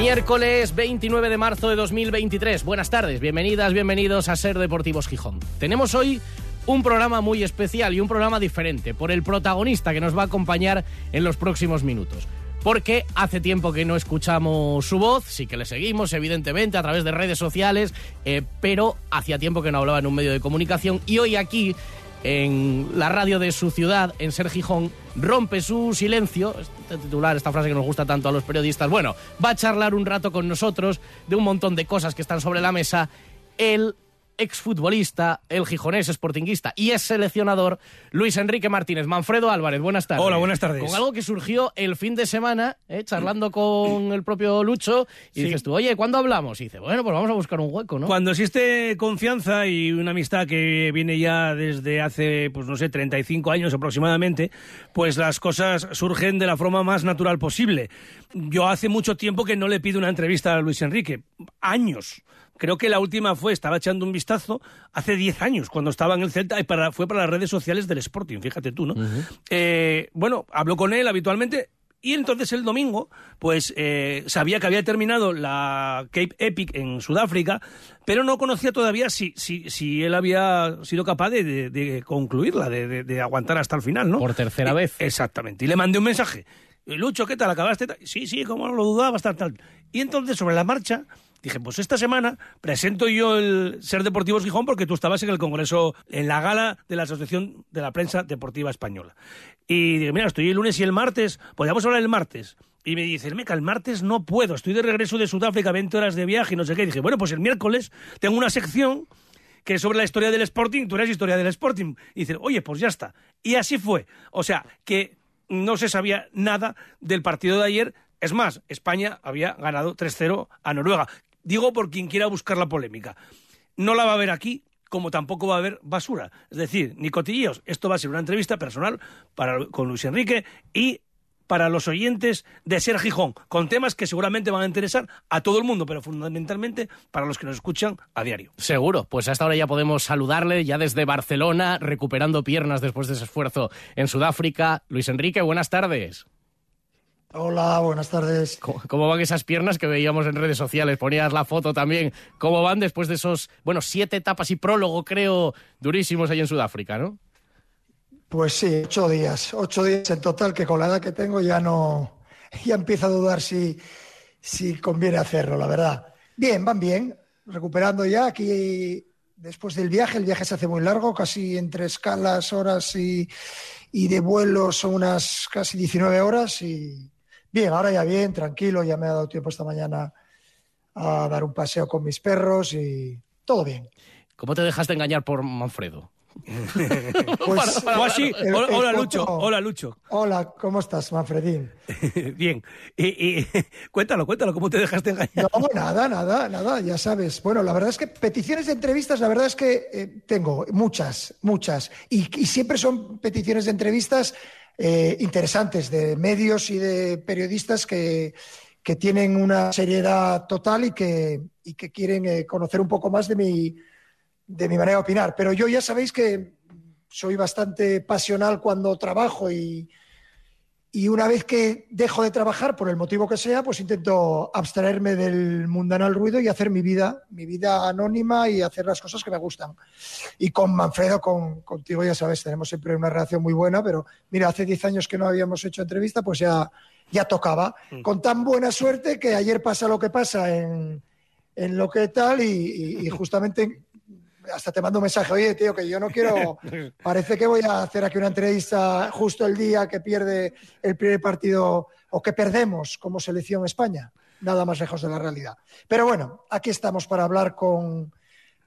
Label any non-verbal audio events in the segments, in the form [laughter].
Miércoles 29 de marzo de 2023. Buenas tardes, bienvenidas, bienvenidos a Ser Deportivos Gijón. Tenemos hoy un programa muy especial y un programa diferente por el protagonista que nos va a acompañar en los próximos minutos. Porque hace tiempo que no escuchamos su voz, sí que le seguimos, evidentemente, a través de redes sociales, eh, pero hacía tiempo que no hablaba en un medio de comunicación y hoy aquí en la radio de su ciudad, en Ser Gijón, rompe su silencio, este titular, esta frase que nos gusta tanto a los periodistas, bueno, va a charlar un rato con nosotros de un montón de cosas que están sobre la mesa, el exfutbolista, el gijonés sportinguista y es seleccionador Luis Enrique Martínez. Manfredo Álvarez, buenas tardes. Hola, buenas tardes. Con algo que surgió el fin de semana, ¿eh? charlando con el propio Lucho, y Sí. dices tú, oye, ¿cuándo hablamos? Y dice, bueno, pues vamos a buscar un hueco, ¿no? Cuando existe confianza y una amistad que viene ya desde hace, pues no sé, 35 años aproximadamente, pues las cosas surgen de la forma más natural posible. Yo hace mucho tiempo que no le pido una entrevista a Luis Enrique, años. Creo que la última fue, estaba echando un vistazo hace 10 años, cuando estaba en el Celta, y para, fue para las redes sociales del Sporting, fíjate tú, ¿no? Eh, bueno, hablo con él habitualmente, y entonces el domingo, pues eh, sabía que había terminado la Cape Epic en Sudáfrica, pero no conocía todavía si, si, si él había sido capaz de, de- de concluirla, de, de- aguantar hasta el final, ¿no? Por tercera Eh, vez. Exactamente. Y le mandé un mensaje. Lucho, ¿qué tal? ¿Acabaste? tal?". Sí, sí, como no lo dudaba, tal, tal. Y entonces, sobre la marcha, dije, pues esta semana presento yo el Ser Deportivos Gijón porque tú estabas en el Congreso, en la gala de la Asociación de la Prensa Deportiva Española. Y dije, mira, estoy el lunes y el martes, podríamos hablar el martes. Y me dice, meca, el martes no puedo, estoy de regreso de Sudáfrica, 20 horas de viaje y no sé qué. Y dije, bueno, pues el miércoles tengo una sección que es sobre la historia del Sporting, tú eres historia del Sporting. Y dice, oye, pues ya está. Y así fue. O sea, que no se sabía nada del partido de ayer. Es más, España había ganado 3-0 a Noruega. Digo por quien quiera buscar la polémica. No la va a haber aquí, como tampoco va a haber basura. Es decir, ni cotilleos. Esto va a ser una entrevista personal para, con Luis Enrique y para los oyentes de Ser Gijón, con temas que seguramente van a interesar a todo el mundo, pero fundamentalmente para los que nos escuchan a diario. Seguro, pues hasta ahora ya podemos saludarle, ya desde Barcelona, recuperando piernas después de ese esfuerzo en Sudáfrica. Luis Enrique, buenas tardes. Hola, buenas tardes. ¿Cómo, cómo van esas piernas que veíamos en redes sociales? Ponías la foto también. ¿Cómo van después de esos, bueno, siete etapas y prólogo, creo, durísimos ahí en Sudáfrica, no? Pues sí, ocho días, ocho días en total, que con la edad que tengo ya no, ya empiezo a dudar si, si conviene hacerlo, la verdad. Bien, van bien, recuperando ya aquí después del viaje, el viaje se hace muy largo, casi entre escalas, horas y, y de vuelo son unas casi 19 horas y bien, ahora ya bien, tranquilo, ya me ha dado tiempo esta mañana a dar un paseo con mis perros y todo bien. ¿Cómo te dejaste engañar por Manfredo? [laughs] Pues, O así, el- hola, el hola, foto- Lucho, hola Lucho. Hola, ¿cómo estás, Manfredín? [laughs] Bien, y, y- [laughs] cuéntalo, cuéntalo, ¿cómo te dejaste engañar? No, nada, nada, nada, ya sabes. Bueno, la verdad es que peticiones de entrevistas, la verdad es que eh, tengo muchas, muchas. Y, y siempre son peticiones de entrevistas eh, interesantes de medios y de periodistas que, que tienen una seriedad total y que, y que quieren eh, conocer un poco más de mi, de mi manera de opinar. Pero yo ya sabéis que soy bastante pasional cuando trabajo y, y una vez que dejo de trabajar, por el motivo que sea, pues intento abstraerme del mundanal ruido y hacer mi vida, mi vida anónima y hacer las cosas que me gustan. Y con Manfredo, con, contigo, ya sabes, tenemos siempre una relación muy buena, pero mira, hace 10 años que no habíamos hecho entrevista, pues ya, ya tocaba. Con tan buena suerte que ayer pasa lo que pasa en, en lo que tal y, y- y [laughs] justamente hasta te mando un mensaje, oye, tío, que yo no quiero, [laughs] parece que voy a hacer aquí una entrevista justo el día que pierde el primer partido o que perdemos como selección España. Nada más lejos de la realidad. Pero bueno, aquí estamos para hablar con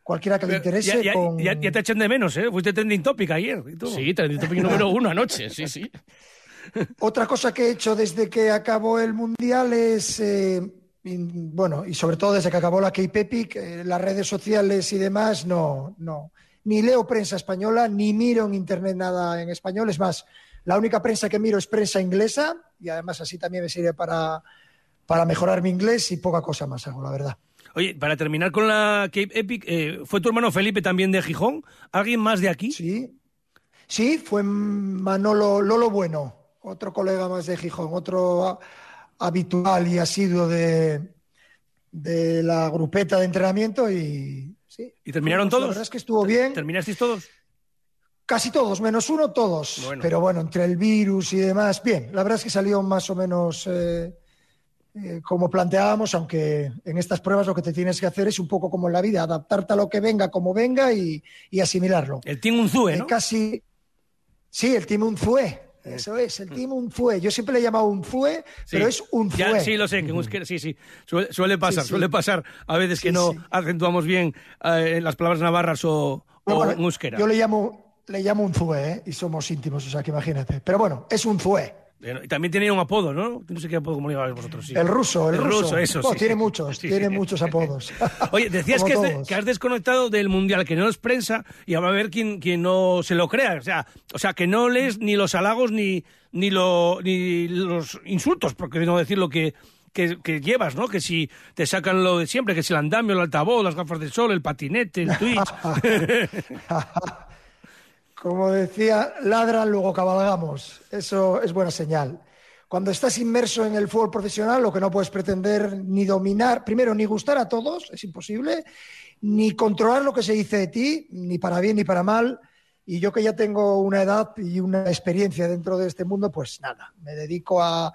cualquiera que le interese. Ya, ya- con... ya- ya te echen de menos, ¿eh? Fuiste trending topic ayer. y todo. Sí, trending topic número uno anoche, sí, sí. [laughs] Otra cosa que he hecho desde que acabó el Mundial es eh, bueno, y sobre todo desde que acabó la Cape Epic, eh, las redes sociales y demás, no, no. Ni leo prensa española, ni miro en internet nada en español. Es más, la única prensa que miro es prensa inglesa y además así también me sirve para, para mejorar mi inglés y poca cosa más hago, la verdad. Oye, para terminar con la Cape Epic, eh, ¿fue tu hermano Felipe también de Gijón? ¿Alguien más de aquí? Sí, sí, fue Manolo Lolo Bueno, otro colega más de Gijón, otro habitual y asiduo de, de la grupeta de entrenamiento y sí. ¿Y terminaron todos? La verdad es que estuvo bien. ¿Terminasteis todos? Casi todos, menos uno, todos. Pero bueno, entre el virus y demás, bien. La verdad es que salió más o menos eh, eh, como planteábamos, aunque en estas pruebas lo que te tienes que hacer es un poco como en la vida, adaptarte a lo que venga como venga y, asimilarlo. El Team Unzue, eh, ¿no? casi. Sí, el Team Unzue. Eso es, el Team Unzue. Yo siempre le he llamado Unzue, pero es Unzue. sí, lo sé, que sí, sí. Suele, pasar, suele pasar a veces que no acentuamos bien eh, las palabras navarras o, bueno, Yo le llamo, le llamo Unzue, y somos íntimos, o sea que imagínate. Pero bueno, es Unzue. Y también tenía un apodo, ¿no? No sé qué apodo, como le vosotros. Sí. El ruso, el, ruso. eso, sí. Tiene muchos, tiene muchos apodos. [laughs] Oye, decías que has, desconectado del Mundial, que no es prensa, y va a haber quien, quien no se lo crea. O sea, o sea, que no lees ni los halagos ni, ni, lo, ni los insultos, porque no decir lo que, que, llevas, ¿no? Que si te sacan lo de siempre, que si el andamio, el altavoz, las gafas de sol, el patinete, el Twitch. [laughs] [laughs] Como decía, ladran, luego cabalgamos. Eso es buena señal. Cuando estás inmerso en el fútbol profesional, lo que no puedes pretender ni dominar, primero, ni gustar a todos, es imposible, ni controlar lo que se dice de ti, ni para bien ni para mal. Y yo que ya tengo una edad y una experiencia dentro de este mundo, pues nada, me dedico a, a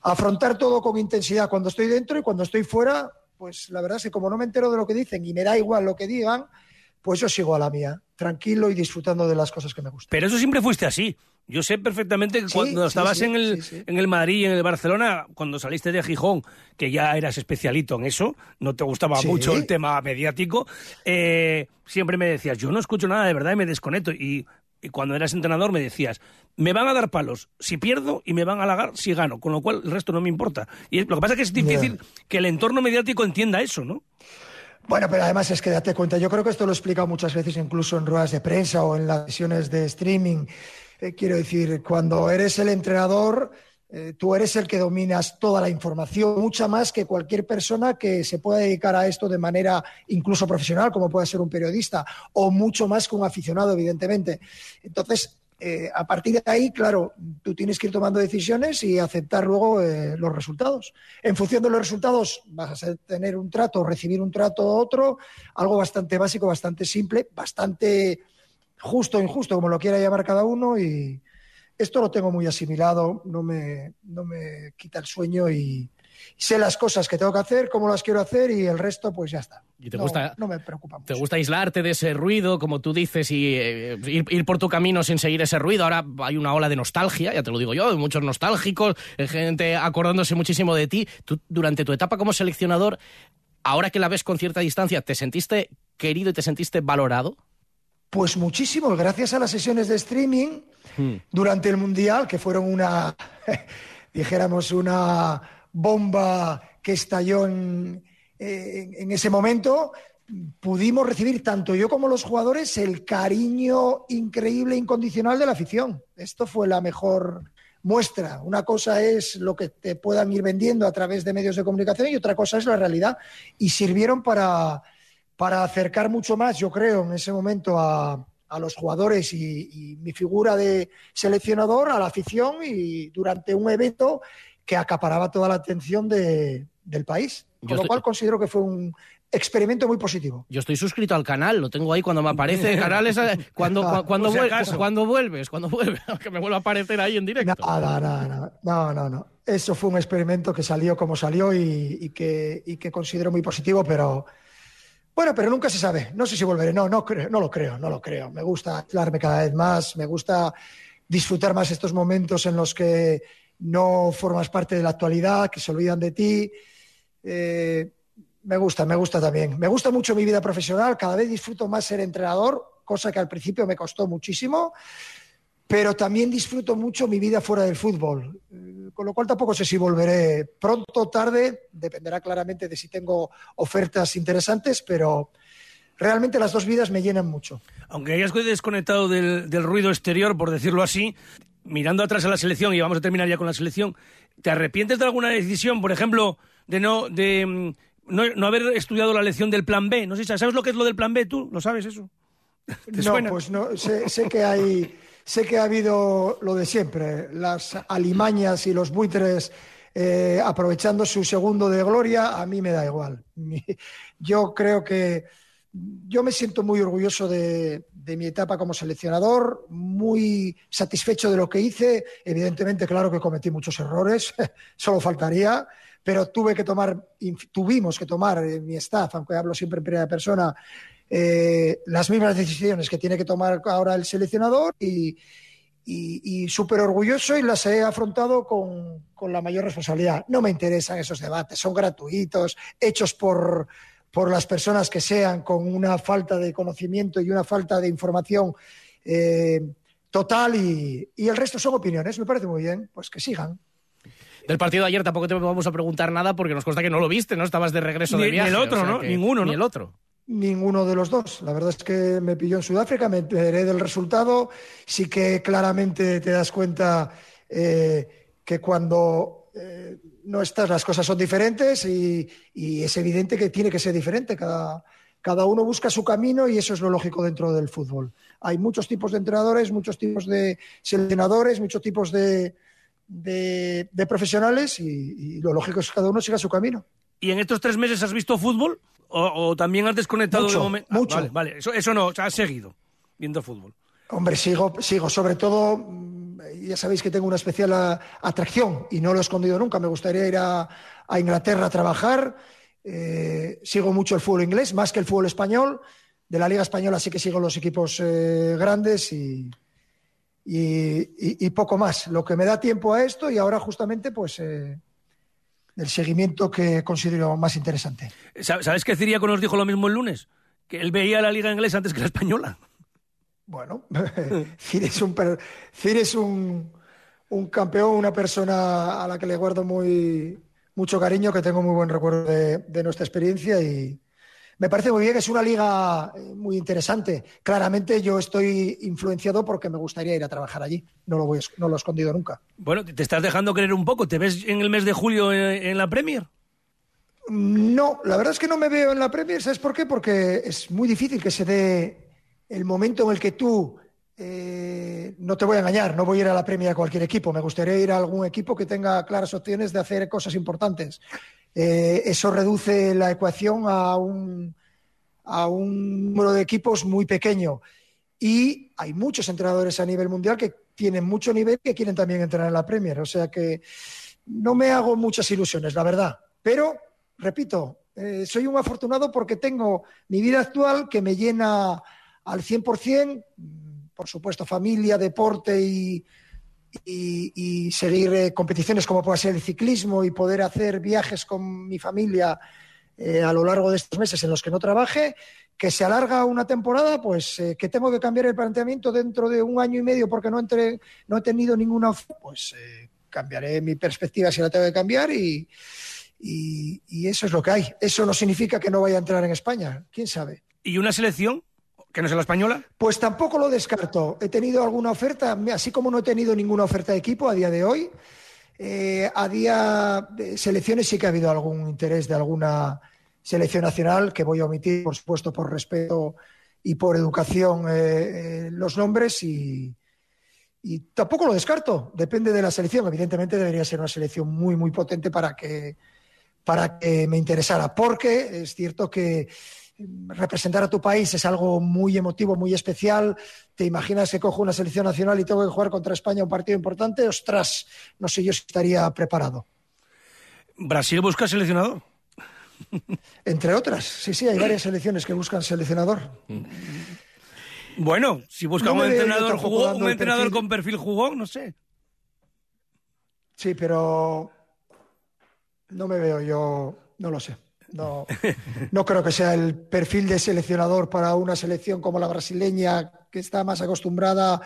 afrontar todo con intensidad cuando estoy dentro y cuando estoy fuera, pues la verdad es que como no me entero de lo que dicen y me da igual lo que digan, pues yo sigo a la mía, tranquilo y disfrutando de las cosas que me gustan. Pero eso siempre fuiste así. Yo sé perfectamente que cuando estabas en, el, en el Madrid y en el Barcelona, cuando saliste de Gijón, que ya eras especialito en eso, no te gustaba mucho el tema mediático, eh, siempre me decías, yo no escucho nada de verdad y me desconecto. Y, cuando eras entrenador me decías, me van a dar palos si pierdo y me van a halagar si gano, con lo cual el resto no me importa. Y lo que pasa es que es difícil que el entorno mediático entienda eso, ¿no? Bueno, pero además es que date cuenta, yo creo que esto lo he explicado muchas veces incluso en ruedas de prensa o en las sesiones de streaming. Eh, quiero decir, cuando eres el entrenador, eh, tú eres el que dominas toda la información, mucha más que cualquier persona que se pueda dedicar a esto de manera incluso profesional, como puede ser un periodista, o mucho más que un aficionado, evidentemente. Entonces, eh, a partir de ahí, claro, tú tienes que ir tomando decisiones y aceptar luego eh, los resultados. En función de los resultados vas a tener un trato, recibir un trato u otro, algo bastante básico, bastante simple, bastante justo o injusto, como lo quiera llamar cada uno. Y esto lo tengo muy asimilado, no me, no me quita el sueño y, sé las cosas que tengo que hacer, cómo las quiero hacer y el resto, pues ya está. ¿Y te no, gusta, no me preocupa ¿Te gusta aislarte de ese ruido, como tú dices, y eh, ir, por tu camino sin seguir ese ruido? Ahora hay una ola de nostalgia, ya te lo digo yo, muchos nostálgicos, gente acordándose muchísimo de ti. Tú, durante tu etapa como seleccionador, ahora que la ves con cierta distancia, ¿te sentiste querido y te sentiste valorado? Pues muchísimo, gracias a las sesiones de streaming hmm. durante el Mundial, que fueron una, [laughs] dijéramos, una bomba que estalló en, ese momento, pudimos recibir tanto yo como los jugadores el cariño increíble incondicional de la afición. Esto fue la mejor muestra. Una cosa es lo que te puedan ir vendiendo a través de medios de comunicación y otra cosa es la realidad. Y sirvieron para, para acercar mucho más, yo creo, en ese momento a, los jugadores y, mi figura de seleccionador, a la afición y durante un evento que acaparaba toda la atención del país. Con lo cual considero que fue un experimento muy positivo. Yo estoy suscrito al canal, lo tengo ahí cuando me aparece [laughs] canales cuando, cuando, cuando vuelves, cuando vuelves, [laughs] que me vuelva a aparecer ahí en directo. Nada, nada, no, no, no. Eso fue un experimento que salió como salió y, que, y que considero muy positivo, pero bueno, pero nunca se sabe. No sé si volveré. No, no creo, no lo creo, no lo creo. Me gusta aislarme cada vez más, me gusta disfrutar más estos momentos en los que no formas parte de la actualidad, que se olvidan de ti. Eh, me gusta, me gusta también. Me gusta mucho mi vida profesional, cada vez disfruto más ser entrenador, cosa que al principio me costó muchísimo. pero también disfruto mucho mi vida fuera del fútbol, eh, con lo cual tampoco sé si volveré pronto o tarde, dependerá claramente de si tengo ofertas interesantes, pero realmente las dos vidas me llenan mucho. Aunque hayas desconectado del, del ruido exterior, por decirlo así, mirando atrás a la selección, y vamos a terminar ya con la selección, ¿te arrepientes de alguna decisión, por ejemplo, de no, de, mm, no, no haber estudiado la lección del plan B? No sé, ¿sabes lo que es lo del plan B tú? ¿Lo sabes eso? [laughs] no, pues no, sé, sé que hay sé que ha habido lo de siempre, las alimañas y los buitres eh, aprovechando su segundo de gloria, a mí me da igual. [laughs] Yo creo que yo me siento muy orgulloso de, de, mi etapa como seleccionador, muy satisfecho de lo que hice. Evidentemente, claro que cometí muchos errores, [laughs] solo faltaría, pero tuve que tomar, tuvimos que tomar en mi staff, aunque hablo siempre en primera persona, eh, las mismas decisiones que tiene que tomar ahora el seleccionador y, y, y súper orgulloso y las he afrontado con, con, la mayor responsabilidad. No me interesan esos debates, son gratuitos, hechos por, por las personas que sean, con una falta de conocimiento y una falta de información eh, total y, y el resto son opiniones. Me parece muy bien, pues que sigan. Del partido de ayer tampoco te vamos a preguntar nada porque nos consta que no lo viste, ¿no? Estabas de regreso ni, de viaje. Ni el otro, o sea ¿no? que, Ninguno, ¿no? Ni el otro. Ninguno de los dos. La verdad es que me pilló en Sudáfrica, me enteré del resultado. Sí que claramente te das cuenta eh, que cuando eh, no estás las cosas son diferentes y, y, es evidente que tiene que ser diferente. Cada, cada uno busca su camino y eso es lo lógico dentro del fútbol. Hay muchos tipos de entrenadores, muchos tipos de seleccionadores, muchos tipos de, de, de profesionales y, y lo lógico es que cada uno siga su camino. ¿Y en estos tres meses has visto fútbol? ¿O, o también has desconectado mucho, de momento? Mucho. Ah, vale, vale. Eso, eso, no, o sea, has seguido viendo fútbol. Hombre, sigo, sigo. Sobre todo, ya sabéis que tengo una especial a, atracción y no lo he escondido nunca. Me gustaría ir a, Inglaterra a trabajar. Eh, sigo mucho el fútbol inglés, más que el fútbol español. De la Liga Española sí que sigo los equipos eh, grandes y, y, poco más. Lo que me da tiempo a esto y ahora justamente pues... Eh, el seguimiento que considero más interesante. ¿Sabes que Ciriaco nos dijo lo mismo el lunes? Que él veía la liga inglesa antes que la española. Bueno, [laughs] Cir es, un, Cir es un, un, campeón, una persona a la que le guardo muy, mucho cariño, que tengo muy buen recuerdo de, de nuestra experiencia y, me parece muy bien, es una liga eh, muy interesante. Claramente yo estoy influenciado porque me gustaría ir a trabajar allí. No lo, voy, no lo he escondido nunca. Bueno, te estás dejando creer un poco. ¿Te ves en el mes de julio en, en la Premier? No, la verdad es que no me veo en la Premier. ¿Sabes por qué? Porque es muy difícil que se dé el momento en el que tú eh, no te voy a engañar, no voy a ir a la Premier a cualquier equipo. Me gustaría ir a algún equipo que tenga claras opciones de hacer cosas importantes. Eh, eso reduce la ecuación a un, a un número de equipos muy pequeño. Y hay muchos entrenadores a nivel mundial que tienen mucho nivel que quieren también entrenar en la Premier. O sea que no me hago muchas ilusiones, la verdad. Pero, repito, eh, soy un afortunado porque tengo mi vida actual que me llena al 100%, por supuesto, familia, deporte y, seguir eh, competiciones como puede ser el ciclismo y poder hacer viajes con mi familia eh, a lo largo de estos meses en los que no trabaje, que se alarga una temporada, pues eh, que tengo que cambiar el planteamiento dentro de un año y medio porque no, entre, no he tenido ninguna pues cambiaré mi perspectiva si la tengo que cambiar y, y eso es lo que hay. Eso no significa que no vaya a entrar en España, quién sabe. ¿Y una selección? ¿Que no sea la española? Pues tampoco lo descarto. He tenido alguna oferta, así como no he tenido ninguna oferta de equipo a día de hoy. Eh, a día de selecciones sí que ha habido algún interés de alguna selección nacional, que voy a omitir, por supuesto, por respeto y por educación eh, eh, los nombres y, y, tampoco lo descarto. Depende de la selección. Evidentemente debería ser una selección muy, muy potente para que, para que me interesara, porque es cierto que representar a tu país es algo muy emotivo, muy especial. ¿Te imaginas que cojo una selección nacional y tengo que jugar contra España un partido importante? Ostras, no sé yo si estaría preparado. ¿Brasil busca seleccionador? [laughs] Entre otras, sí, sí, hay varias selecciones que buscan seleccionador. Bueno, si busca no un entrenador, jugó, un entrenador perfil. con perfil jugón, no sé. Sí, pero no me veo yo, no lo sé. No, no creo que sea el perfil de seleccionador para una selección como la brasileña, que está más acostumbrada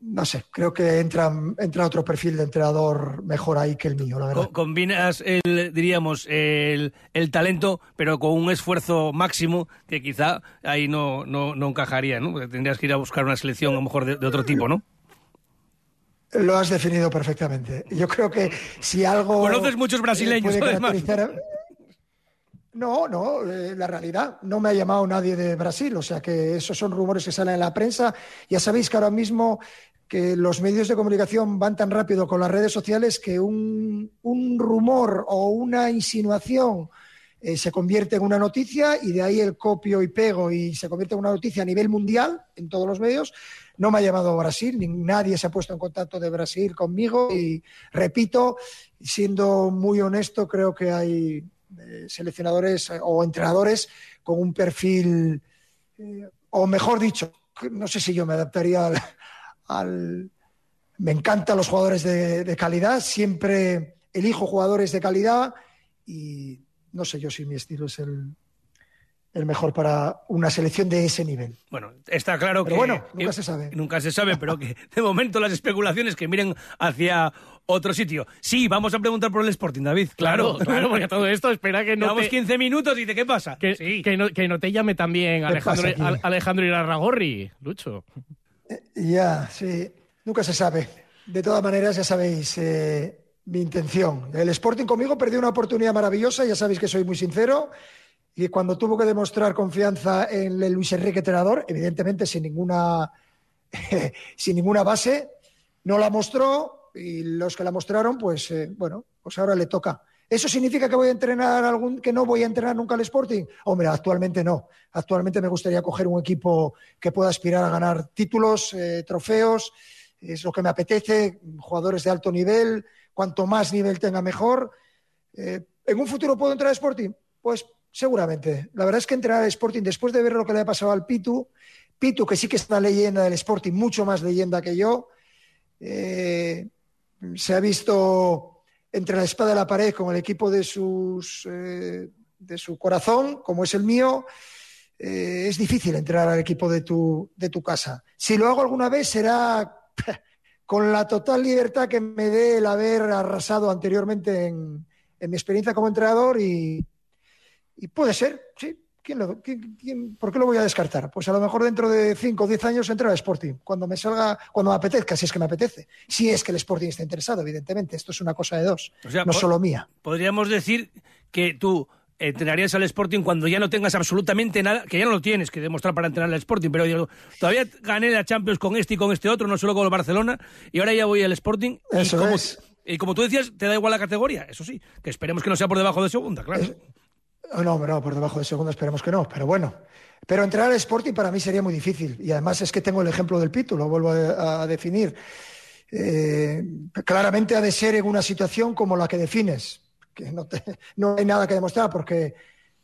no sé, creo que entra, entra otro perfil de entrenador mejor ahí que el mío, la verdad. combinas el, diríamos, el, el, talento, pero con un esfuerzo máximo que quizá ahí no, no, no encajaría, ¿no? Porque tendrías que ir a buscar una selección a lo mejor de, otro tipo, ¿no? Lo has definido perfectamente. Yo creo que si algo... Conoces muchos brasileños. No, no, eh, la realidad, no me ha llamado nadie de Brasil, o sea que esos son rumores que salen en la prensa. Ya sabéis que ahora mismo que los medios de comunicación van tan rápido con las redes sociales que un, rumor o una insinuación eh, se convierte en una noticia y de ahí el copio y pego y se convierte en una noticia a nivel mundial en todos los medios. No me ha llamado Brasil, ni nadie se ha puesto en contacto de Brasil conmigo y repito, siendo muy honesto, creo que hay seleccionadores eh, o entrenadores con un perfil, eh, o mejor dicho, no sé si yo me adaptaría al... me encantan los jugadores de, calidad, siempre elijo jugadores de calidad y no sé yo si mi estilo es el, el mejor para una selección de ese nivel. Bueno, está claro pero que. bueno, nunca se sabe. Nunca se sabe, pero que de momento las especulaciones que miren hacia otro sitio. Sí, vamos a preguntar por el Sporting, David. Claro, claro, porque todo esto espera que no. Llevamos 15 minutos y dice, ¿qué pasa? Que, que, no, que no te llame también Alejandro, Alejandro Irarragorri, Lucho. Eh, ya, sí. Nunca se sabe. De todas maneras, ya sabéis. Eh, mi intención. El Sporting conmigo perdió una oportunidad maravillosa, ya sabéis que soy muy sincero, y cuando tuvo que demostrar confianza en el Luis Enrique entrenador, evidentemente sin ninguna, [laughs] sin ninguna base, no la mostró y los que la mostraron, pues eh, bueno, pues ahora le toca. ¿Eso significa que voy a entrenar algún, que no voy a entrenar nunca al Sporting? Hombre, actualmente no. Actualmente me gustaría coger un equipo que pueda aspirar a ganar títulos, eh, trofeos. Es lo que me apetece, jugadores de alto nivel. Cuanto más nivel tenga, mejor. Eh, ¿En un futuro puedo entrar al Sporting? Pues Seguramente. La verdad es que entrenar al Sporting, después de ver lo que le ha pasado al Pitu, Pitu, que sí que es una leyenda del Sporting, mucho más leyenda que yo, eh, se ha visto entre la espada y la pared con el equipo de, sus, eh, de su corazón, como es el mío. Eh, es difícil entrar al equipo de tu, de tu casa. Si lo hago alguna vez será [laughs] con la total libertad que me dé el haber arrasado anteriormente en, en mi experiencia como entrenador y, y puede ser, sí. por qué lo voy a descartar? Pues a lo mejor dentro de 5 o 10 años entra al Sporting, cuando me salga, cuando me apetezca, si es que me apetece. Si es que el Sporting está interesado, evidentemente. Esto es una cosa de dos, no solo mía. Podríamos decir que tú entrenarías al Sporting cuando ya no tengas absolutamente nada, que ya no lo tienes que demostrar para entrenar al Sporting, pero digo, todavía gané la Champions con este y con este otro, no solo con el Barcelona, y ahora ya voy al Sporting. Eso y como, es. Y como tú decías, te da igual la categoría, eso sí, que esperemos que no sea por debajo de segunda, claro. No, no, por debajo de segundo esperemos que no, pero bueno. Pero entrar al Sporting para mí sería muy difícil. Y además es que tengo el ejemplo del Pitu, lo vuelvo a, definir. Eh, claramente ha de ser en una situación como la que defines, que no, no hay nada que demostrar porque,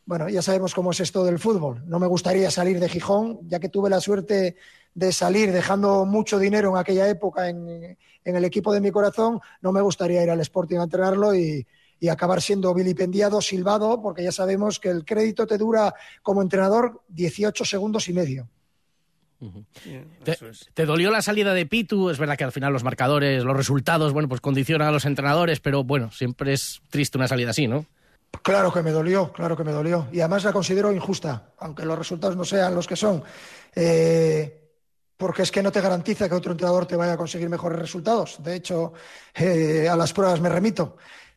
bueno, ya sabemos cómo es esto del fútbol. No me gustaría salir de Gijón, ya que tuve la suerte de salir dejando mucho dinero en aquella época en, en el equipo de mi corazón, no me gustaría ir al Sporting a entrenarlo y, y acabar siendo vilipendiado, silbado, porque ya sabemos que el crédito te dura como entrenador 18 segundos y medio. te, dolió la salida de Pitu? Es verdad que al final los marcadores, los resultados, bueno, pues condicionan a los entrenadores, pero bueno, siempre es triste una salida así, ¿no? Claro que me dolió, claro que me dolió. Y además la considero injusta, aunque los resultados no sean los que son. Eh, porque es que no te garantiza que otro entrenador te vaya a conseguir mejores resultados. De hecho, eh, a las pruebas me remito.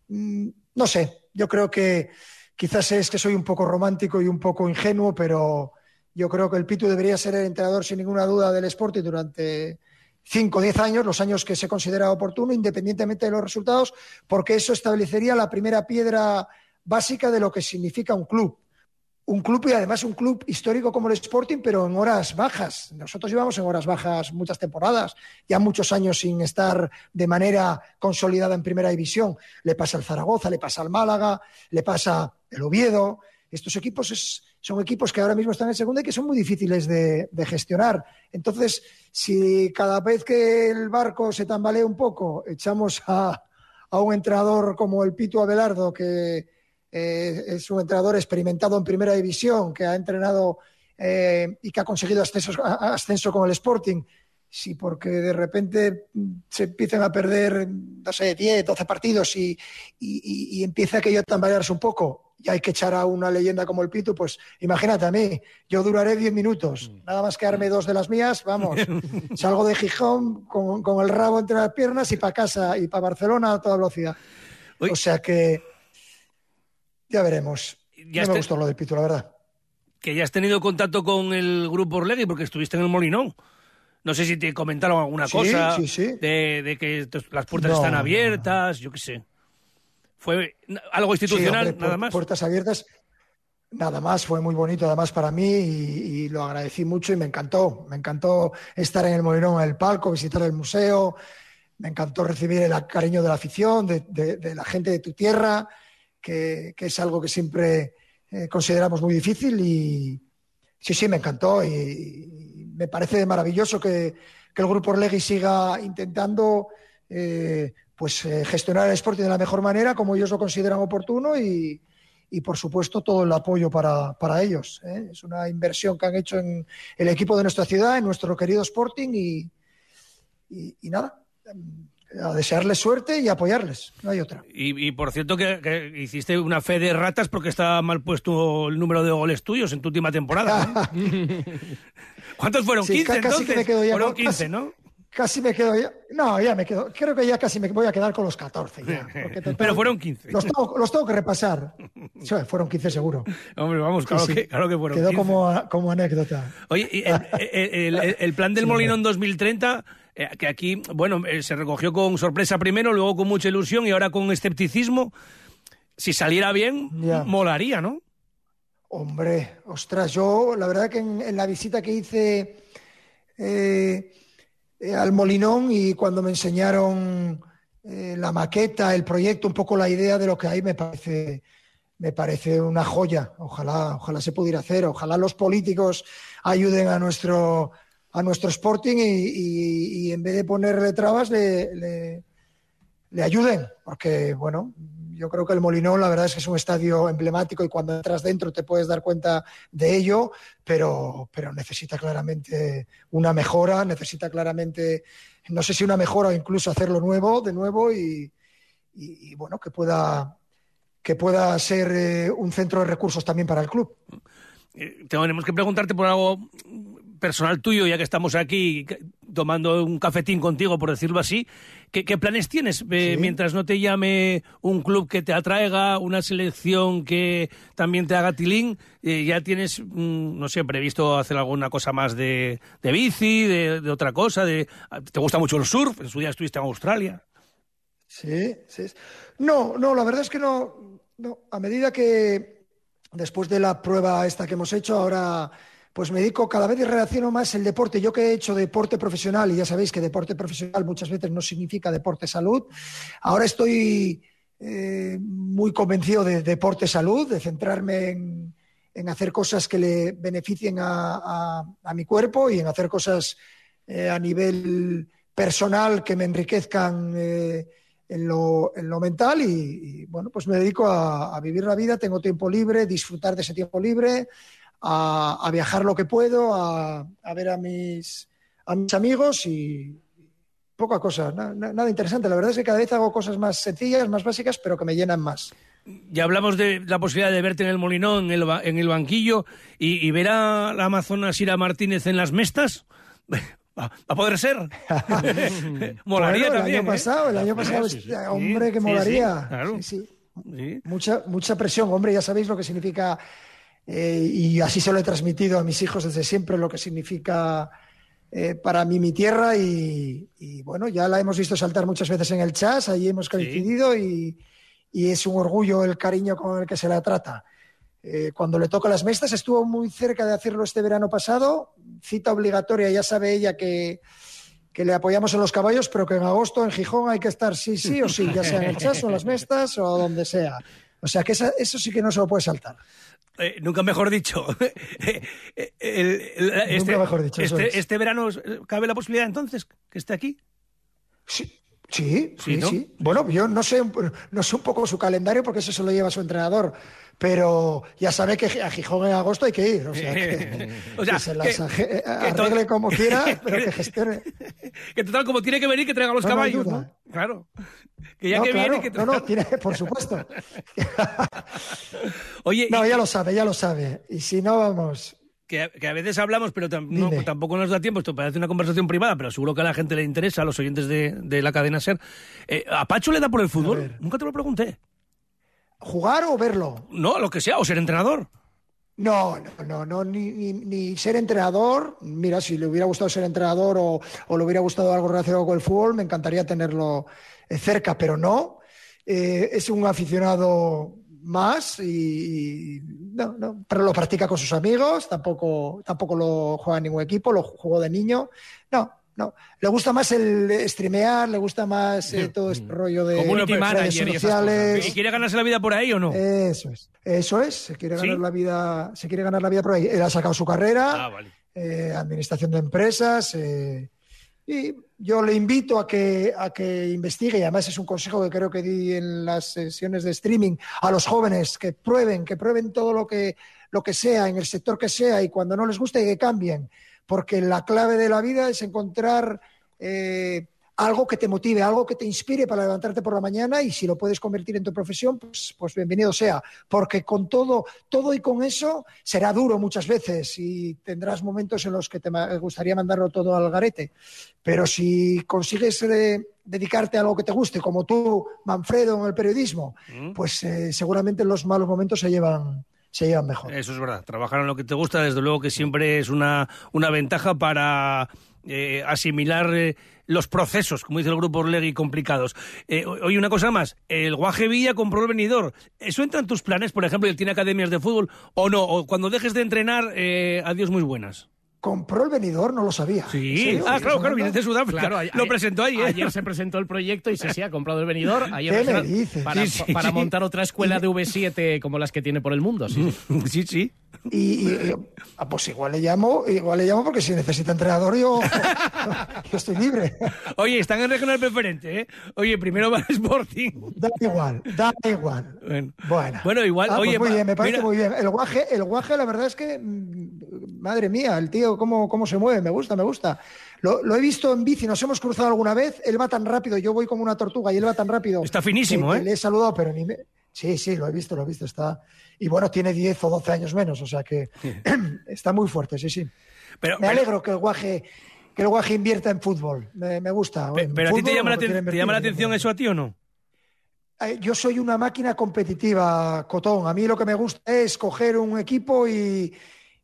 Mm, no sé, yo creo que quizás es que soy un poco romántico y un poco ingenuo, pero yo creo que el Pitu debería ser el entrenador sin ninguna duda del Sporting durante cinco o diez años, los años que se considera oportuno, independientemente de los resultados, porque eso establecería la primera piedra básica de lo que significa un club un club y además un club histórico como el Sporting, pero en horas bajas. Nosotros llevamos en horas bajas muchas temporadas, ya muchos años sin estar de manera consolidada en primera división. Le pasa al Zaragoza, le pasa al Málaga, le pasa el Oviedo. Estos equipos son equipos que ahora mismo están en segunda y que son muy difíciles de, gestionar. Entonces, si cada vez que el barco se tambalea un poco, echamos a, a un entrenador como el Pito Abelardo, que, eh, es un entrenador experimentado en primera división, que ha entrenado eh, y que ha conseguido ascenso, ascenso con el Sporting. si porque de repente se empiezan a perder, no sé, 10, 12 partidos y, y, y empieza aquello a tambalearse un poco y hay que echar a una leyenda como el Pitu, pues imagínate a mí, yo duraré 10 minutos, mm. nada más quedarme dos de las mías, vamos, [laughs] salgo de Gijón con, con el rabo entre las piernas y para casa y para Barcelona a toda velocidad. O sea que ya veremos. Ya me gustó lo del Pitu, la verdad. Que ya has tenido contacto con el grupo Orlegui porque estuviste en el Molinón. No sé si te comentaron alguna cosa De, que las puertas están abiertas, yo qué sé. ¿Fue algo institucional, nada más? Puertas abiertas, nada más. Fue muy bonito, además, para mí y, lo agradecí mucho y me encantó. Me encantó estar en el Molinón, en el palco, visitar el museo. Me encantó recibir el cariño de la afición, de, la gente de tu tierra, que, es algo que siempre eh, consideramos muy difícil y sí, sí, me encantó y, me parece maravilloso que, el Grupo Orlegui siga intentando eh, pues, eh, gestionar el Sporting de la mejor manera, como ellos lo consideran oportuno y, por supuesto, todo el apoyo para, ellos. ¿eh? Es una inversión que han hecho en el equipo de nuestra ciudad, en nuestro querido Sporting y, y, nada, a desearles suerte y apoyarles, no hay otra. Y, por cierto que, hiciste una fe de ratas porque estaba mal puesto el número de goles tuyos en tu última temporada. [laughs] ¿Cuántos fueron? 15 entonces. fueron 15, ¿no? Casi me quedo ya. No, ya me quedo. Creo que ya casi me voy a quedar con los 14. Ya, [laughs] Pero fueron 15. Los tengo, los tengo que repasar. [laughs] fueron 15 seguro. Hombre, vamos, claro, Que, claro que fueron Quedó 15. Como, como anécdota. Oye, el, el, el, plan del Molinón 2030, eh, que aquí, bueno, eh, se recogió con sorpresa primero, luego con mucha ilusión y ahora con escepticismo. Si saliera bien, molaría, ¿no? Hombre, ostras, yo la verdad que en, la visita que hice eh, eh, al Molinón y cuando me enseñaron eh, la maqueta, el proyecto, un poco la idea de lo que hay, me parece, me parece una joya. Ojalá, ojalá se pudiera hacer, ojalá los políticos ayuden a nuestro, a nuestro Sporting y, en vez de ponerle trabas le, ayuden, porque bueno, yo creo que el Molinón, la verdad es que es un estadio emblemático y cuando entras dentro te puedes dar cuenta de ello, pero, pero necesita claramente una mejora, necesita claramente, no sé si una mejora o incluso hacerlo nuevo, de nuevo, y, bueno, que pueda, que pueda ser eh, un centro de recursos también para el club. Eh, tenemos que preguntarte por algo personal tuyo, ya que estamos aquí tomando un cafetín contigo, por decirlo así, ¿qué, planes tienes eh, mientras no te llame un club que te atraiga, una selección que también te haga tilín? Eh, ¿Ya tienes, mm, no sé, previsto hacer alguna cosa más de, bici, de, otra cosa? De, ¿Te gusta mucho el surf? En su día estuviste en Australia. Sí, sí. No, no, la verdad es que no, no. A medida que después de la prueba esta que hemos hecho, ahora pues me dedico cada vez y relaciono más el deporte. Yo que he hecho deporte profesional, y ya sabéis que deporte profesional muchas veces no significa deporte salud, ahora estoy eh, muy convencido de deporte salud, de centrarme en, hacer cosas que le beneficien a, mi cuerpo y en hacer cosas eh, a nivel personal que me enriquezcan. Eh, en lo, mental y, bueno, pues me dedico a, a, vivir la vida, tengo tiempo libre, disfrutar de ese tiempo libre, a, viajar lo que puedo, a, ver a mis, a mis amigos y poca cosa, nada interesante. La verdad es que cada vez hago cosas más sencillas, más básicas, pero que me llenan más. Ya hablamos de la posibilidad de verte en el Molinón, en el, en el banquillo, y, ver a la Amazona Sira Martínez en las mestas. [laughs] ¿Va a poder ser? [laughs] [laughs] molaría también. El año ¿eh? pasado, el año pasado, hombre, que molaría. Mucha, mucha presión, hombre, ya sabéis lo que significa eh, y así se lo he transmitido a mis hijos desde siempre lo que significa eh, para mí mi tierra y, bueno, ya la hemos visto saltar muchas veces en el chas, allí hemos coincidido y, es un orgullo el cariño con el que se la trata. Eh, cuando le toca las mestas, estuvo muy cerca de hacerlo este verano pasado, cita obligatoria, ya sabe ella que, que le apoyamos en los caballos, pero que en agosto en Gijón hay que estar sí, sí o sí, ya sea en el chas o en las mestas o donde sea. O sea que eso sí que no se lo puede saltar. Eh, nunca mejor dicho. [laughs] este, mejor dicho. Este, este, verano, ¿cabe la posibilidad entonces que esté aquí? Sí. Sí, Sí, sí, ¿no? sí. Bueno, yo no sé, no sé un poco su calendario porque eso se lo lleva su entrenador, pero ya sabe que a Gijón en agosto hay que ir. O sea, que, [laughs] O sea, que se las que- arregle como quiera, pero que [laughs] gestione. Que total, como tiene que venir, que traiga los No, no caballos, duda. ¿no? Claro. Que ya no, que claro, viene, que no, no, tiene, por supuesto. [laughs] Oye, No, y- ya lo sabe, ya lo sabe. Y si no, vamos. que, a- que a veces hablamos, pero tam- no, tampoco nos da tiempo. Esto parece una conversación privada, pero seguro que a la gente le interesa, a los oyentes de, de la cadena Ser. Eh, ¿A Pacho le da por el fútbol? Nunca te lo pregunté. ¿Jugar o verlo? No, lo que sea, o ser entrenador. No, no, no, no ni, ni- ni ser entrenador. Mira, si le hubiera gustado ser entrenador o, o le hubiera gustado algo relacionado con el fútbol, me encantaría tenerlo eh, cerca, pero no. Eh, es un aficionado más y, y no, no, pero lo practica con sus amigos, tampoco, tampoco lo juega en ningún equipo, lo jugó de niño. No, no. Le gusta más el streamear, le gusta más eh, todo este rollo de redes sociales. ¿Y quiere ganarse la vida por ahí o no? Eso es, eso es. Se quiere ¿Sí? ganar la vida, se quiere ganar la vida por ahí. Él ha sacado su carrera, Ah, vale. eh, administración de empresas, eh, y yo le invito a que a que investigue. Y además es un consejo que creo que di en las sesiones de streaming a los jóvenes que prueben, que prueben todo lo que lo que sea en el sector que sea y cuando no les guste que cambien, porque la clave de la vida es encontrar eh, algo que te motive, algo que te inspire para levantarte por la mañana y si lo puedes convertir en tu profesión, pues, pues bienvenido sea, porque con todo, todo y con eso será duro muchas veces y tendrás momentos en los que te gustaría mandarlo todo al garete, pero si consigues eh, dedicarte a algo que te guste, como tú, Manfredo, en el periodismo, pues eh, seguramente los malos momentos se llevan, se llevan mejor. Eso es verdad. Trabajar en lo que te gusta, desde luego que siempre es una, una ventaja para eh, asimilar eh, los procesos, como dice el grupo Orlegui, complicados. Eh, oye, una cosa más. El Guaje Villa compró el venidor. ¿Eso entra en tus planes, por ejemplo, él tiene academias de fútbol o no? O cuando dejes de entrenar, eh, adiós muy buenas. ¿Compró el venidor? No lo sabía. ¿En Sí. Ah, ¿Estás claro, claro, viene de Sudáfrica. Claro, lo presentó ¿eh? Ayer se presentó el proyecto y se sí, ha comprado el venidor. Ayer ¿Qué para- me dices? Para, Sí, sí, para sí. montar otra escuela de V7 como las que tiene por el mundo. Sí, sí. [laughs] sí, sí. [laughs] Y, y- y- ah, pues igual le llamo, igual le llamo porque si necesita entrenador yo, [laughs] yo estoy libre. Oye, están en regional preferente, ¿eh? Oye, primero [laughs] va el Sporting. Da igual, da igual. Bueno, Bueno, Bueno, igual, Ah, pues oye, muy bien, me parece mira- muy bien. El guaje, el guaje, la verdad es que, mm, madre mía, el tío, cómo, cómo se mueve, me gusta, me gusta. Lo, lo he visto en bici, nos hemos cruzado alguna vez, él va tan rápido, yo voy como una tortuga y él va tan rápido. Está finísimo, que- ¿eh? que Le he saludado, pero ni me... Sí, sí, lo he visto, lo he visto, está... Y bueno, tiene 10 o 12 años menos, o sea que [clears throat] está muy fuerte, sí, sí. Pero, Me pero- alegro que el guaje, que el guaje invierta en fútbol, me, me gusta. Pero a ti te llama, la, te llama la atención eso a ti o no? Eh, Yo soy una máquina competitiva, Cotón. A mí lo que me gusta es coger un equipo y,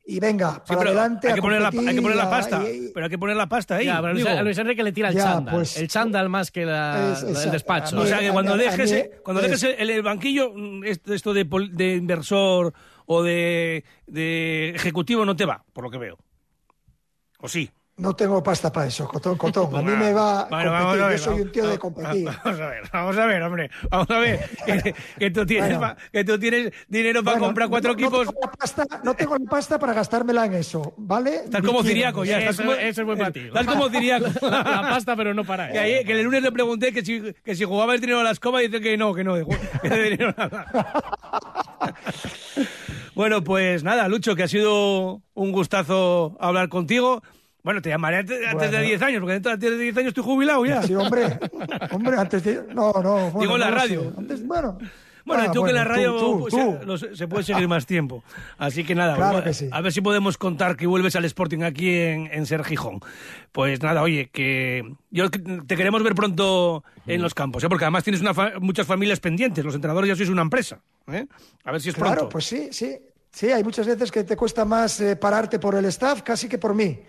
y venga, Sí, para adelante. hay a que, poner la, competir hay que poner y la a- pasta. y- y- pero hay que poner la pasta ahí. Ya, pero a Luis, digo. a Luis Enrique le tira el Ya, chándal. pues- el chándal más que la- Es- el despacho. O sea que cuando dejes, mí cuando es- dejes el, el banquillo, mm, esto, de, de inversor o de, de ejecutivo no te va, por lo que veo. ¿O sí? No tengo pasta para eso, Cotón, Cotón. A mí me va bueno, a vamos competir. a ver, Yo soy un vamos- tío de competir. Vamos a ver, vamos a ver, hombre. Vamos a ver. Que, que tú, tienes, Bueno. pa- que tú tienes dinero para Bueno, comprar cuatro no- equipos. No tengo, la pasta, no tengo la pasta para gastármela en eso, ¿vale? Estás como Ciriaco ya. Estás Eso- como, eso es buen para ti. Estás como Ciriaco. la, [laughs] la pasta, pero no para Que, eso. ayer- que el lunes le pregunté que si, que si jugaba el dinero a la escoba y dice que no, que no, [laughs] que de dinero nada. [laughs] bueno, pues nada, Lucho, que ha sido un gustazo hablar contigo. Bueno, te llamaré antes, antes de Bueno. 10 años, porque dentro de 10 años estoy jubilado ya. Sí, hombre, hombre, antes de... No, no. [laughs] Bueno, Digo la no radio. Antes, bueno. Bueno, Ah, tú que la radio tú, tú, se- puede seguir más tiempo. Así que nada, Claro bueno, que sí. a ver si podemos contar que vuelves al Sporting aquí en, en Ser Gijón. Pues nada, oye, que yo te queremos ver pronto en los campos, ¿eh? porque además tienes una fa- muchas familias pendientes. Los entrenadores ya sois una empresa. ¿eh? A ver si es Claro, pronto. pues sí, sí. Sí, hay muchas veces que te cuesta más eh, pararte por el staff casi que por mí.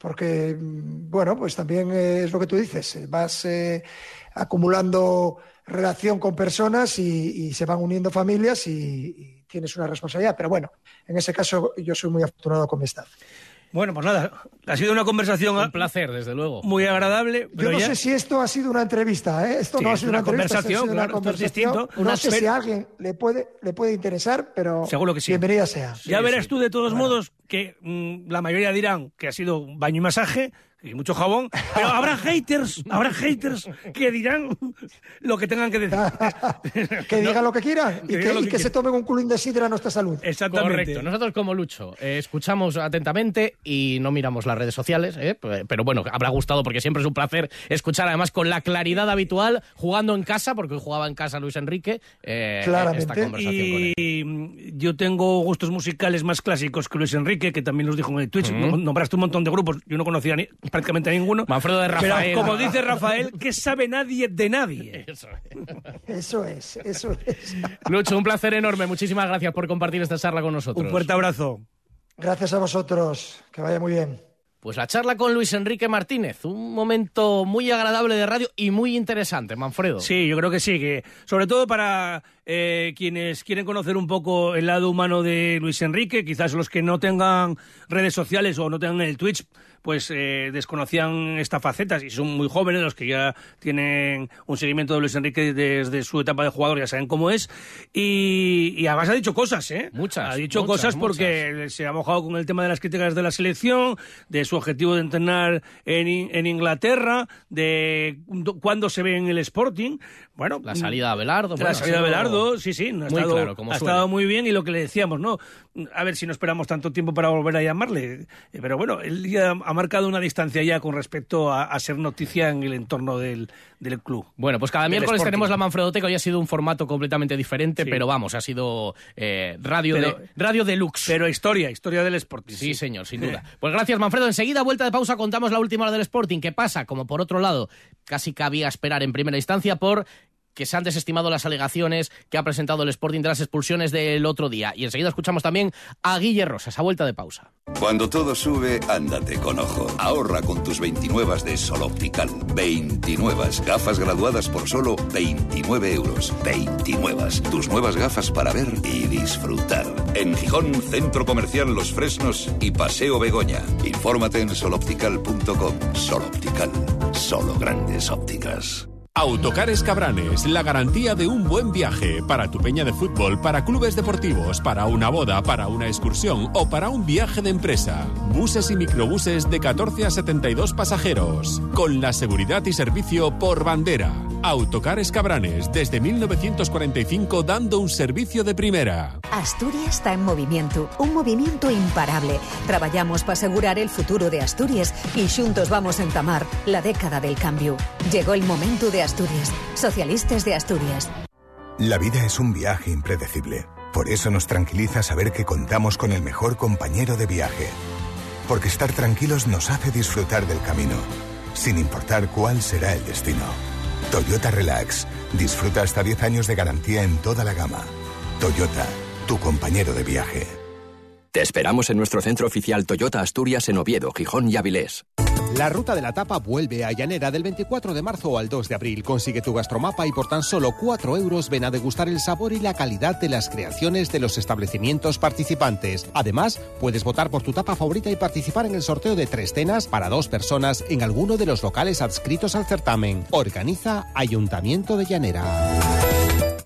Porque, mm, bueno, pues también eh, es lo que tú dices. eh, Vas eh, acumulando relación con personas y, se van uniendo familias y, y tienes una responsabilidad. Pero bueno, en ese caso yo soy muy afortunado con mi staff. Bueno, pues nada, ha sido una conversación Un placer, desde luego. muy agradable. Yo no ya- sé si esto ha sido una entrevista, ¿eh? Esto Sí, no ha sido una una, entrevista, esto ha conversación, sido claro, una esto es conversación. distinto. No Una sé si a alguien le puede, le puede interesar, pero Seguro que sí. bienvenida sea. ya verás tú de todos modos que mm, la mayoría dirán que ha sido baño y masaje, y mucho jabón, pero habrá haters, habrá haters que dirán lo que tengan que decir. [laughs] que digan lo que quieran y Que que, digan lo y que que se tomen un culín de sidra a nuestra salud. Exactamente. Correcto. Nosotros como Lucho eh, escuchamos atentamente y no miramos las redes sociales, ¿eh? Pero bueno, habrá gustado porque siempre es un placer escuchar además con la claridad habitual jugando en casa, porque hoy jugaba en casa Luis Enrique, eh, Claramente. esta conversación con él. Y yo tengo gustos musicales más clásicos que Luis Enrique, que también los dijo en el Twitch. Nom- Nombraste un montón de grupos, yo no conocía ni- prácticamente ninguno. Manfredo de Rafael. Pero como dice Rafael, que sabe nadie de nadie. [laughs] Eso. Eso es, eso es. Lucho, un placer enorme. Muchísimas gracias por compartir esta charla con nosotros. Un fuerte abrazo. Gracias a vosotros. Que vaya muy bien. Pues la charla con Luis Enrique Martínez, un momento muy agradable de radio y muy interesante, Manfredo. Sí, yo creo que sí, que sobre todo para eh, quienes quieren conocer un poco el lado humano de Luis Enrique, quizás los que no tengan redes sociales o no tengan el Twitch, pues eh, desconocían esta faceta, y son muy jóvenes los que ya tienen un seguimiento de Luis Enrique desde su etapa de jugador, ya saben cómo es, y, y además ha dicho cosas, ¿eh? Muchas, Ha dicho muchas, cosas porque se ha mojado con el tema de las críticas de la selección, de su objetivo de entrenar en, en Inglaterra, de cu- cuándo se ve en el Sporting, bueno... La salida de Abelardo. La bueno, salida ha sido Belardo, sí, sí, ha, Muy estado, claro, como ha estado muy bien y lo que le decíamos, ¿no? A ver si no esperamos tanto tiempo para volver a llamarle. Pero bueno, él ya ha marcado una distancia ya con respecto a, a ser noticia en el entorno del, del club. Bueno, pues cada miércoles tenemos la Manfredoteca. Hoy ha sido un formato completamente diferente, Sí. pero vamos, ha sido eh, radio, Pero- de, radio deluxe. Pero historia, historia del Sporting. Sí, señor, sin duda. [laughs] Pues gracias, Manfredo. Enseguida, vuelta de pausa, contamos la última hora del Sporting. ¿Qué pasa? Como por otro lado, casi cabía esperar en primera instancia por que se han desestimado las alegaciones que ha presentado el Sporting de las expulsiones del otro día. Y enseguida escuchamos también a Guille Rosas, a vuelta de pausa. Cuando todo sube, ándate con ojo. Ahorra con tus 29 de Sol Optical. 29 gafas graduadas por solo 29 euros. 29. Tus nuevas gafas para ver y disfrutar. En Gijón, Centro Comercial Los Fresnos y Paseo Begoña. Infórmate en soloptical.com. Sol Optical. Solo grandes ópticas. Autocares Cabranes, la garantía de un buen viaje para tu peña de fútbol, para clubes deportivos, para una boda, para una excursión o para un viaje de empresa. Buses y microbuses de 14 a 72 pasajeros, con la seguridad y servicio por bandera. Autocares Cabranes, desde 1945 dando un servicio de primera. Asturias está en movimiento, un movimiento imparable. Trabajamos para asegurar el futuro de Asturias y juntos vamos a entamar la década del cambio. Llegó el momento de Asturias. Socialistas de Asturias. La vida es un viaje impredecible. Por eso nos tranquiliza saber que contamos con el mejor compañero de viaje. Porque estar tranquilos nos hace disfrutar del camino, sin importar cuál será el destino. Toyota Relax. Disfruta hasta 10 años de garantía en toda la gama. Toyota, tu compañero de viaje. Te esperamos en nuestro centro oficial Toyota Asturias en Oviedo, Gijón y Avilés. La ruta de la tapa vuelve a Llanera del 24 de marzo al 2 de abril. Consigue tu gastromapa y por tan solo 4 euros ven a degustar el sabor y la calidad de las creaciones de los establecimientos participantes. Además, puedes votar por tu tapa favorita y participar en el sorteo de tres cenas para dos personas en alguno de los locales adscritos al certamen. Organiza Ayuntamiento de Llanera.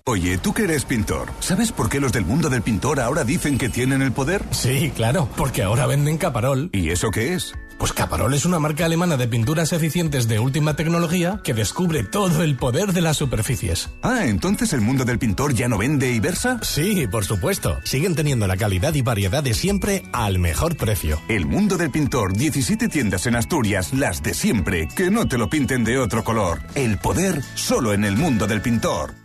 Oye, tú que eres pintor, ¿sabes por qué los del mundo del pintor ahora dicen que tienen el poder? Sí, claro, porque ahora venden Caparol. ¿Y eso qué es? Pues Caparol es una marca alemana de pinturas eficientes de última tecnología que descubre todo el poder de las superficies. Ah, entonces el mundo del pintor ya no vende y versa. Sí, por supuesto. Siguen teniendo la calidad y variedad de siempre al mejor precio. El mundo del pintor, 17 tiendas en Asturias, las de siempre, que no te lo pinten de otro color. El poder solo en el mundo del pintor.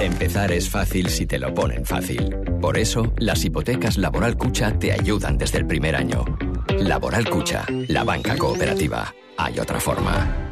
Empezar es fácil si te lo ponen fácil. Por eso, las hipotecas Laboral Cucha te ayudan desde el primer año. Laboral Cucha, la banca cooperativa. Hay otra forma.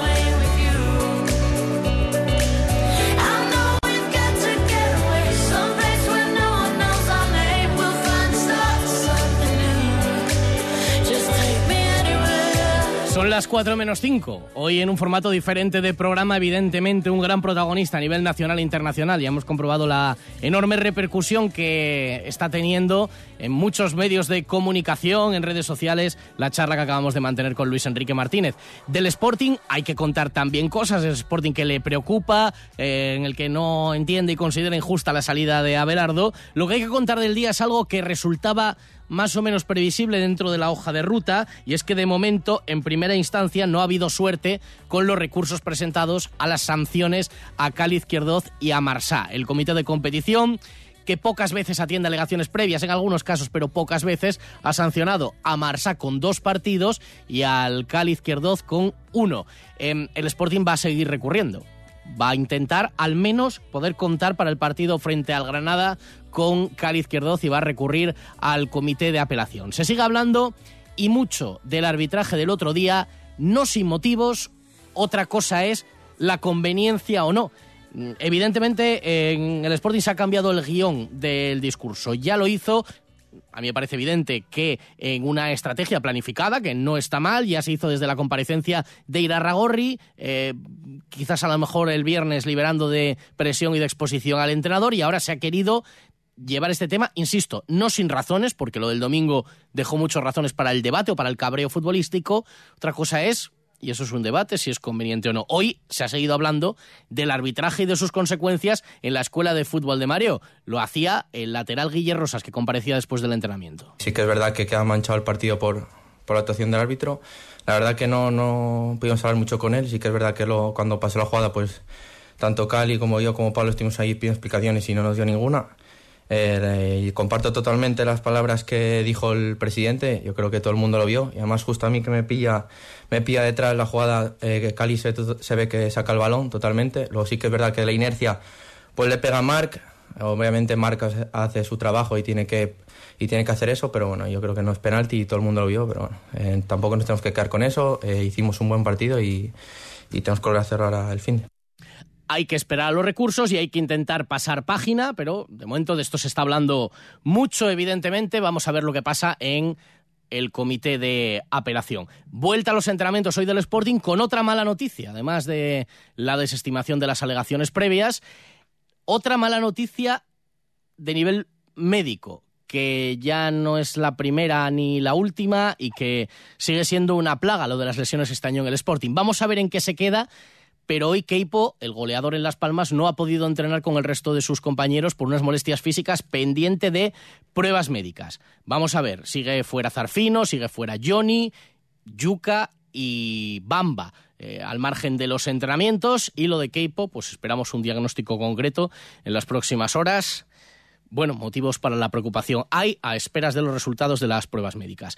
Son las 4 menos 5. Hoy en un formato diferente de programa, evidentemente un gran protagonista a nivel nacional e internacional. Ya hemos comprobado la enorme repercusión que está teniendo en muchos medios de comunicación, en redes sociales, la charla que acabamos de mantener con Luis Enrique Martínez. Del Sporting hay que contar también cosas, el Sporting que le preocupa, eh, en el que no entiende y considera injusta la salida de Abelardo. Lo que hay que contar del día es algo que resultaba más o menos previsible dentro de la hoja de ruta y es que de momento en primera instancia no ha habido suerte con los recursos presentados a las sanciones a Cali Izquierdoz y a Marsá. El comité de competición que pocas veces atiende alegaciones previas, en algunos casos, pero pocas veces, ha sancionado a Marsá con dos partidos y al Cali Izquierdoz con uno. Em, el Sporting va a seguir recurriendo va a intentar al menos poder contar para el partido frente al Granada con Cali Izquierdoz y va a recurrir al comité de apelación. Se sigue hablando y mucho del arbitraje del otro día, no sin motivos, otra cosa es la conveniencia o no. Evidentemente en el Sporting se ha cambiado el guion del discurso. Ya lo hizo a mí me parece evidente que en una estrategia planificada, que no está mal, ya se hizo desde la comparecencia de Irarragorri, eh, quizás a lo mejor el viernes liberando de presión y de exposición al entrenador, y ahora se ha querido llevar este tema, insisto, no sin razones, porque lo del domingo dejó muchas razones para el debate o para el cabreo futbolístico. Otra cosa es y eso es un debate si es conveniente o no. Hoy se ha seguido hablando del arbitraje y de sus consecuencias en la escuela de fútbol de Mario. Lo hacía el lateral Guille Rosas, que comparecía después del entrenamiento. Sí que es verdad que queda manchado el partido por, por la actuación del árbitro. La verdad que no, no pudimos hablar mucho con él. Sí que es verdad que lo, cuando pasó la jugada, pues tanto Cali como yo como Pablo estuvimos ahí pidiendo explicaciones y no nos dio ninguna. Eh, y comparto totalmente las palabras que dijo el presidente. Yo creo que todo el mundo lo vio. Y además, justo a mí que me pilla, me pilla detrás la jugada, eh, que Cali se, ve que saca el balón totalmente. Luego sí que es verdad que la inercia pues le pega a Marc. Obviamente Marc hace su trabajo y tiene que y tiene que hacer eso, pero bueno, yo creo que no es penalti y todo el mundo lo vio, pero bueno, eh, tampoco nos tenemos que quedar con eso. Eh, hicimos un buen partido y, y tenemos que lograr hacerlo ahora el fin hay que esperar a los recursos y hay que intentar pasar página, pero de momento de esto se está hablando mucho, evidentemente. Vamos a ver lo que pasa en el comité de apelación. Vuelta a los entrenamientos hoy del Sporting con otra mala noticia, además de la desestimación de las alegaciones previas. Otra mala noticia de nivel médico, que ya no es la primera ni la última y que sigue siendo una plaga lo de las lesiones este año en el Sporting. Vamos a ver en qué se queda pero hoy Keipo, el goleador en Las Palmas, no ha podido entrenar con el resto de sus compañeros por unas molestias físicas pendiente de pruebas médicas. Vamos a ver, sigue fuera Zarfino, sigue fuera Johnny, Yuka y Bamba. Eh, al margen de los entrenamientos y lo de Keipo, pues esperamos un diagnóstico concreto en las próximas horas. Bueno, motivos para la preocupación hay a esperas de los resultados de las pruebas médicas.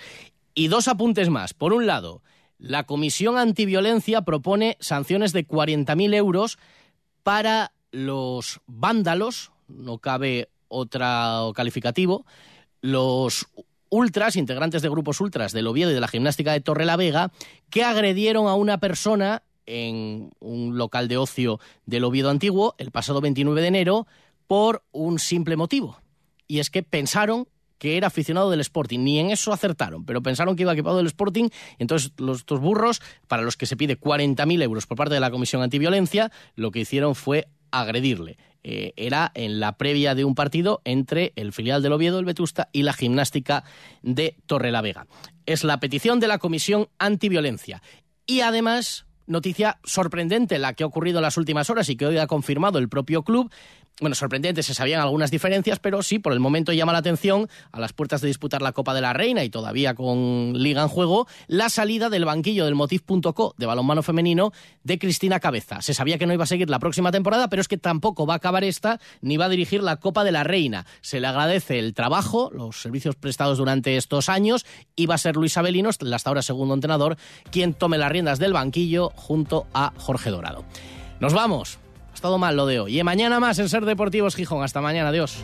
Y dos apuntes más. Por un lado, la Comisión Antiviolencia propone sanciones de 40.000 euros para los vándalos, no cabe otro calificativo, los ultras, integrantes de grupos ultras del Oviedo y de la gimnástica de Torre la Vega, que agredieron a una persona en un local de ocio del Oviedo antiguo el pasado 29 de enero por un simple motivo. Y es que pensaron que era aficionado del Sporting. Ni en eso acertaron, pero pensaron que iba equipado del Sporting. Y entonces, los, estos burros, para los que se pide 40.000 euros por parte de la Comisión Antiviolencia, lo que hicieron fue agredirle. Eh, era en la previa de un partido entre el filial del Oviedo, el Vetusta, y la gimnástica de Torrelavega. Es la petición de la Comisión Antiviolencia. Y además, noticia sorprendente la que ha ocurrido en las últimas horas y que hoy ha confirmado el propio club, bueno, sorprendente, se sabían algunas diferencias, pero sí, por el momento llama la atención, a las puertas de disputar la Copa de la Reina y todavía con Liga en juego, la salida del banquillo del Motiv.co de balonmano femenino de Cristina Cabeza. Se sabía que no iba a seguir la próxima temporada, pero es que tampoco va a acabar esta ni va a dirigir la Copa de la Reina. Se le agradece el trabajo, los servicios prestados durante estos años y va a ser Luis Abelino, el hasta ahora segundo entrenador, quien tome las riendas del banquillo junto a Jorge Dorado. Nos vamos. Estado mal lo de hoy. Y mañana más en Ser Deportivos Gijón. Hasta mañana. Adiós.